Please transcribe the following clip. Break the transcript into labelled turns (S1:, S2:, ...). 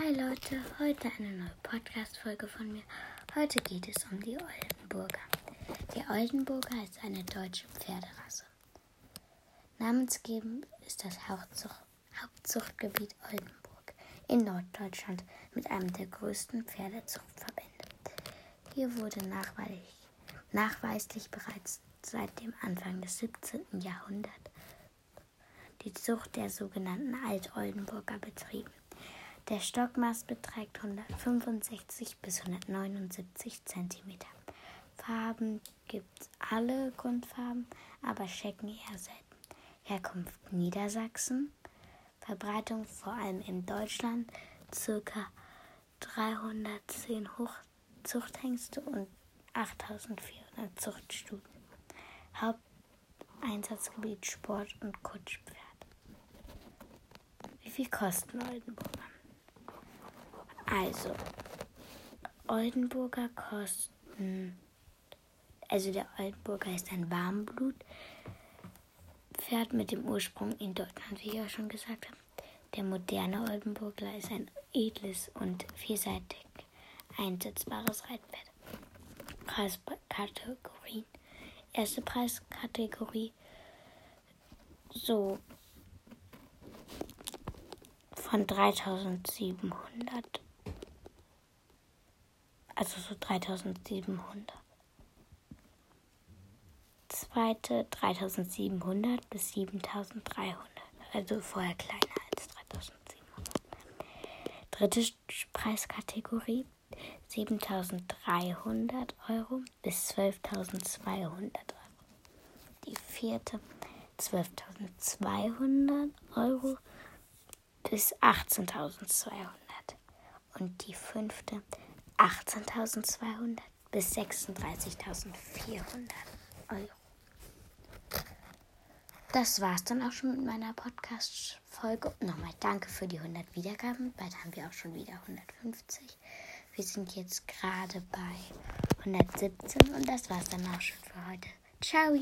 S1: Hi Leute, heute eine neue Podcast-Folge von mir. Heute geht es um die Oldenburger. Die Oldenburger ist eine deutsche Pferderasse. Namensgebend ist das Hauptzucht Hauptzuchtgebiet Oldenburg in Norddeutschland mit einem der größten Pferdezuchtverbände. Hier wurde nachweislich, bereits seit dem Anfang des 17. Jahrhunderts die Zucht der sogenannten Alt-Oldenburger betrieben. Der Stockmaß beträgt 165 bis 179 cm. Farben gibt alle Grundfarben, aber Schecken eher selten. Herkunft Niedersachsen. Verbreitung vor allem in Deutschland. Circa 310 Zuchthengste und 8400 Zuchtstuten. Haupteinsatzgebiet Sport und Kutschpferd. Wie viel kosten Oldenburger? Also, Oldenburger kosten. Also, der Oldenburger ist ein Warmblut. Pferd mit dem Ursprung in Deutschland, wie ich auch schon gesagt habe. Der moderne Oldenburger ist ein edles und vielseitig einsetzbares Reitpferd. Preiskategorien. Erste Preiskategorie so von 3700 also so 3700. Zweite 3700 bis 7300, also vorher kleiner als 3700. Dritte Preiskategorie 7300 Euro bis 12.200 Euro. Die vierte 12.200 Euro bis 18.200 und die fünfte 18.200 bis 36.400 Euro. Das war's dann auch schon mit meiner Podcast-Folge. Nochmal danke für die 100 Wiedergaben. Bald haben wir auch schon wieder 150. Wir sind jetzt gerade bei 117 und das war's dann auch schon für heute. Ciao!